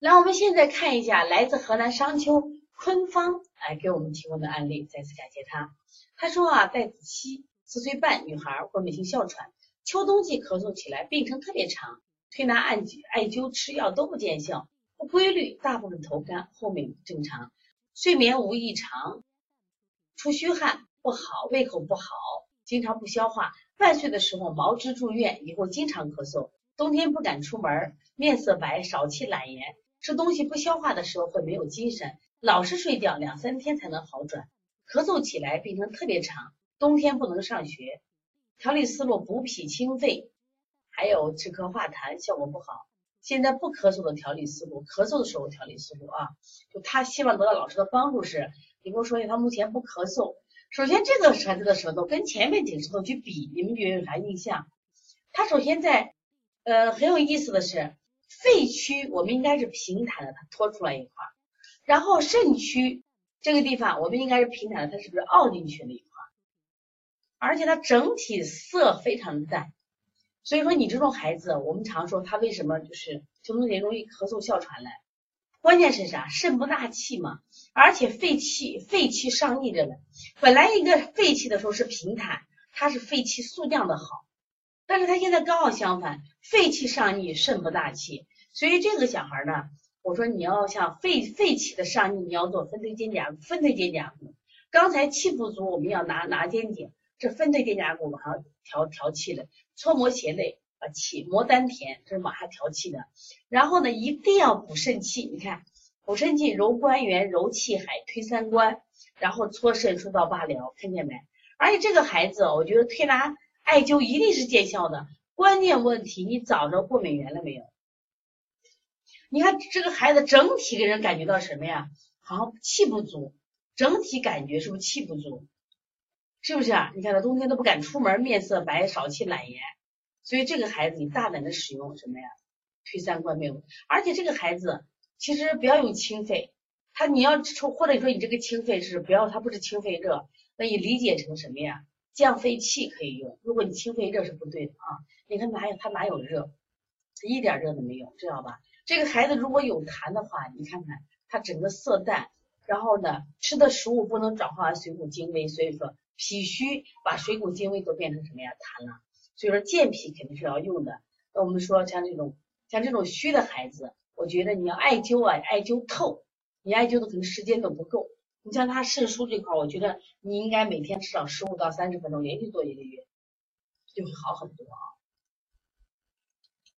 来我们现在看一下来自河南商丘坤芳哎给我们提供的案例，再次感谢他。他说啊，戴子熙四岁半女孩，过敏性哮喘，秋冬季咳嗽起来，病程特别长，推拿按灸艾灸吃药都不见效，不规律，大部分头干，后面正常，睡眠无异常，出虚汗不好，胃口不好，经常不消化。半岁的时候毛支住院，以后经常咳嗽，冬天不敢出门，面色白，少气懒言。吃东西不消化的时候会没有精神，老是睡觉，两三天才能好转。咳嗽起来病程特别长，冬天不能上学。调理思路补脾清肺，还有止咳化痰效果不好。现在不咳嗽的调理思路，咳嗽的时候调理思路啊，就他希望得到老师的帮助是，你跟我说一下他目前不咳嗽。首先这个孩子的舌头跟前面几个舌头去比，你们觉得有啥印象？他首先在呃很有意思的是。肺区我们应该是平坦的，它托出来一块儿，然后肾区这个地方我们应该是平坦的，它是不是凹进去了一块儿？而且它整体色非常淡，所以说你这种孩子，我们常说他为什么就是秋冬天容易咳嗽哮喘来？关键是啥？肾不纳气嘛，而且肺气肺气上逆着了。本来一个肺气的时候是平坦，它是肺气速降的好。但是他现在刚好相反，肺气上逆，肾不大气，所以这个小孩呢，我说你要像肺肺气的上逆，你要做分推肩胛，分推肩胛骨。刚才气不足，我们要拿拿肩颈，这分推肩胛骨往上调调气的，搓摩胁肋把气摩丹田，这是往下调气的。然后呢，一定要补肾气，你看补肾气，揉关元，揉气海，推三关，然后搓肾疏导八髎，看见没？而且这个孩子，我觉得推拿。艾灸一定是见效的，关键问题你找着过敏源了没有？你看这个孩子整体给人感觉到什么呀？好像气不足，整体感觉是不是气不足？是不是啊？你看他冬天都不敢出门，面色白，少气懒言，所以这个孩子你大胆的使用什么呀？推三关没有？而且这个孩子其实不要用清肺，他你要抽或者说你这个清肺是不要，他不是清肺热，那你理解成什么呀？降肺气可以用，如果你清肺热是不对的啊！你看哪有他哪有热，一点热都没有，知道吧？这个孩子如果有痰的话，你看看他整个色淡，然后呢吃的食物不能转化为水谷精微，所以说脾虚把水谷精微都变成什么呀痰了，所以说健脾肯定是要用的。那我们说像这种像这种虚的孩子，我觉得你要艾灸啊，艾灸透，你艾灸的可能时间都不够。你像他肾疏这块，我觉得你应该每天至少十五到三十分钟，连续做一个月，就会好很多啊。